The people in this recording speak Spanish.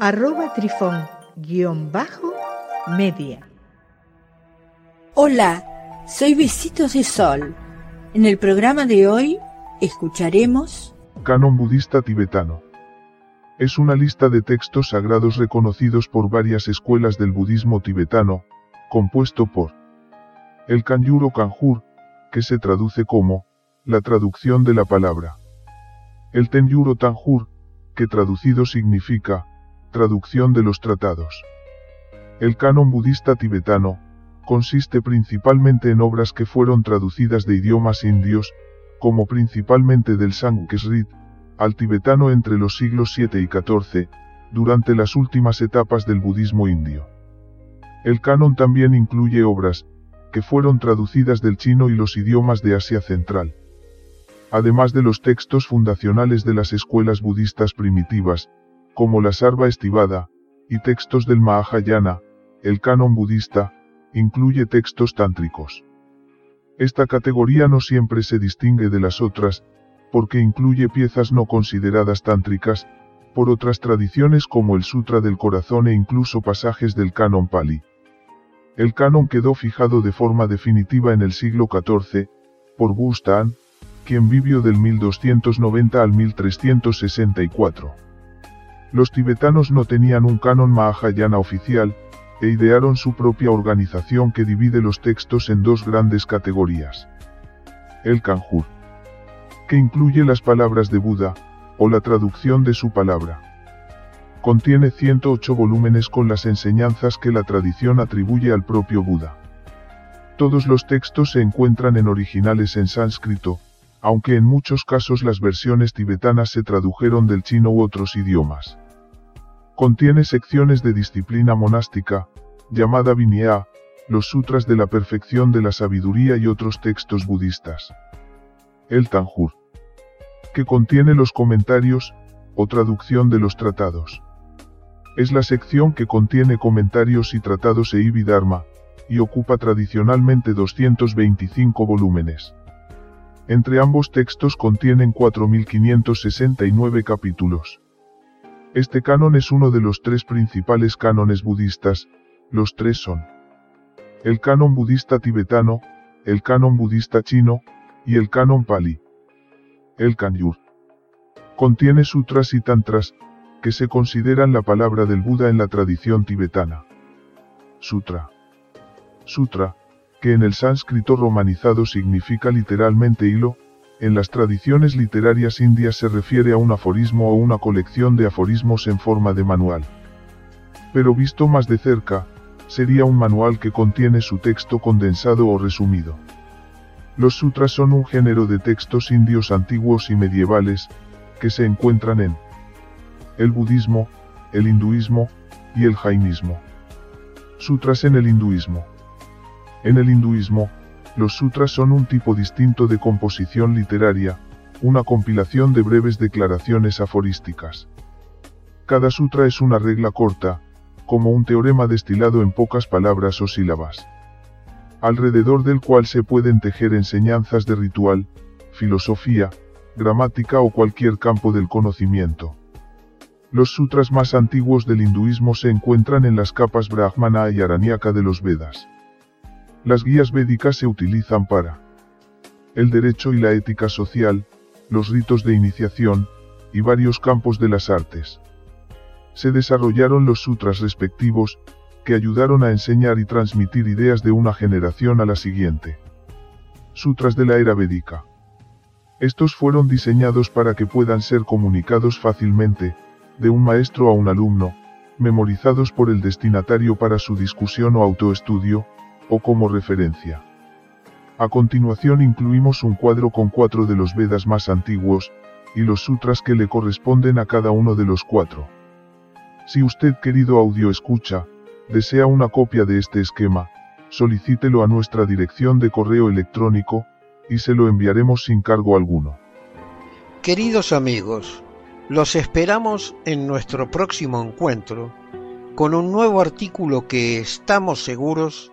arroba trifón-media. Hola, soy Besitos de Sol. En el programa de hoy escucharemos Canon budista tibetano. Es una lista de textos sagrados reconocidos por varias escuelas del budismo tibetano, compuesto por el Kanyuro Kanjur, que se traduce como la traducción de la palabra. El Tenyuro Tanjur, que traducido significa Traducción de los tratados. El canon budista tibetano, consiste principalmente en obras que fueron traducidas de idiomas indios, como principalmente del Sanskrit, al tibetano entre los siglos 7 y 14, durante las últimas etapas del budismo indio. El canon también incluye obras, que fueron traducidas del chino y los idiomas de Asia Central. Además de los textos fundacionales de las escuelas budistas primitivas, como la Sarva Estivada, y textos del Mahayana, el canon budista, incluye textos tántricos. Esta categoría no siempre se distingue de las otras, porque incluye piezas no consideradas tántricas, por otras tradiciones como el Sutra del Corazón e incluso pasajes del canon Pali. El canon quedó fijado de forma definitiva en el siglo XIV, por Bustan, quien vivió del 1290 al 1364. Los tibetanos no tenían un canon Mahayana oficial, e idearon su propia organización que divide los textos en dos grandes categorías. El Kanjur, que incluye las palabras de Buda, o la traducción de su palabra. Contiene 108 volúmenes con las enseñanzas que la tradición atribuye al propio Buda. Todos los textos se encuentran en originales en sánscrito, aunque en muchos casos las versiones tibetanas se tradujeron del chino u otros idiomas. Contiene secciones de disciplina monástica, llamada Vinaya, los sutras de la perfección de la sabiduría y otros textos budistas. El Tanjur, que contiene los comentarios, o traducción de los tratados. Es la sección que contiene comentarios y tratados e Ibidharma, y ocupa tradicionalmente 225 volúmenes. Entre ambos textos contienen 4.569 capítulos. Este canon es uno de los tres principales cánones budistas, los tres son el canon budista tibetano, el canon budista chino, y el canon pali. El Kanyur contiene sutras y tantras, que se consideran la palabra del Buda en la tradición tibetana. Sutra. Sutra, que en el sánscrito romanizado significa literalmente hilo, en las tradiciones literarias indias se refiere a un aforismo o una colección de aforismos en forma de manual. Pero visto más de cerca, sería un manual que contiene su texto condensado o resumido. Los sutras son un género de textos indios antiguos y medievales, que se encuentran en el budismo, el hinduismo, y el jainismo. Sutras en el hinduismo. En el hinduismo, los sutras son un tipo distinto de composición literaria, una compilación de breves declaraciones aforísticas. Cada sutra es una regla corta, como un teorema destilado en pocas palabras o sílabas, alrededor del cual se pueden tejer enseñanzas de ritual, filosofía, gramática o cualquier campo del conocimiento. Los sutras más antiguos del hinduismo se encuentran en las capas brahmana y aranyaka de los Vedas. Las guías védicas se utilizan para el derecho y la ética social, los ritos de iniciación, y varios campos de las artes. Se desarrollaron los sutras respectivos, que ayudaron a enseñar y transmitir ideas de una generación a la siguiente. Sutras de la era védica. Estos fueron diseñados para que puedan ser comunicados fácilmente, de un maestro a un alumno, memorizados por el destinatario para su discusión o autoestudio, o como referencia. A continuación incluimos un cuadro con cuatro de los Vedas más antiguos, y los sutras que le corresponden a cada uno de los cuatro. Si usted, querido audio escucha, desea una copia de este esquema, solicítelo a nuestra dirección de correo electrónico, y se lo enviaremos sin cargo alguno. Queridos amigos, los esperamos en nuestro próximo encuentro con un nuevo artículo que estamos seguros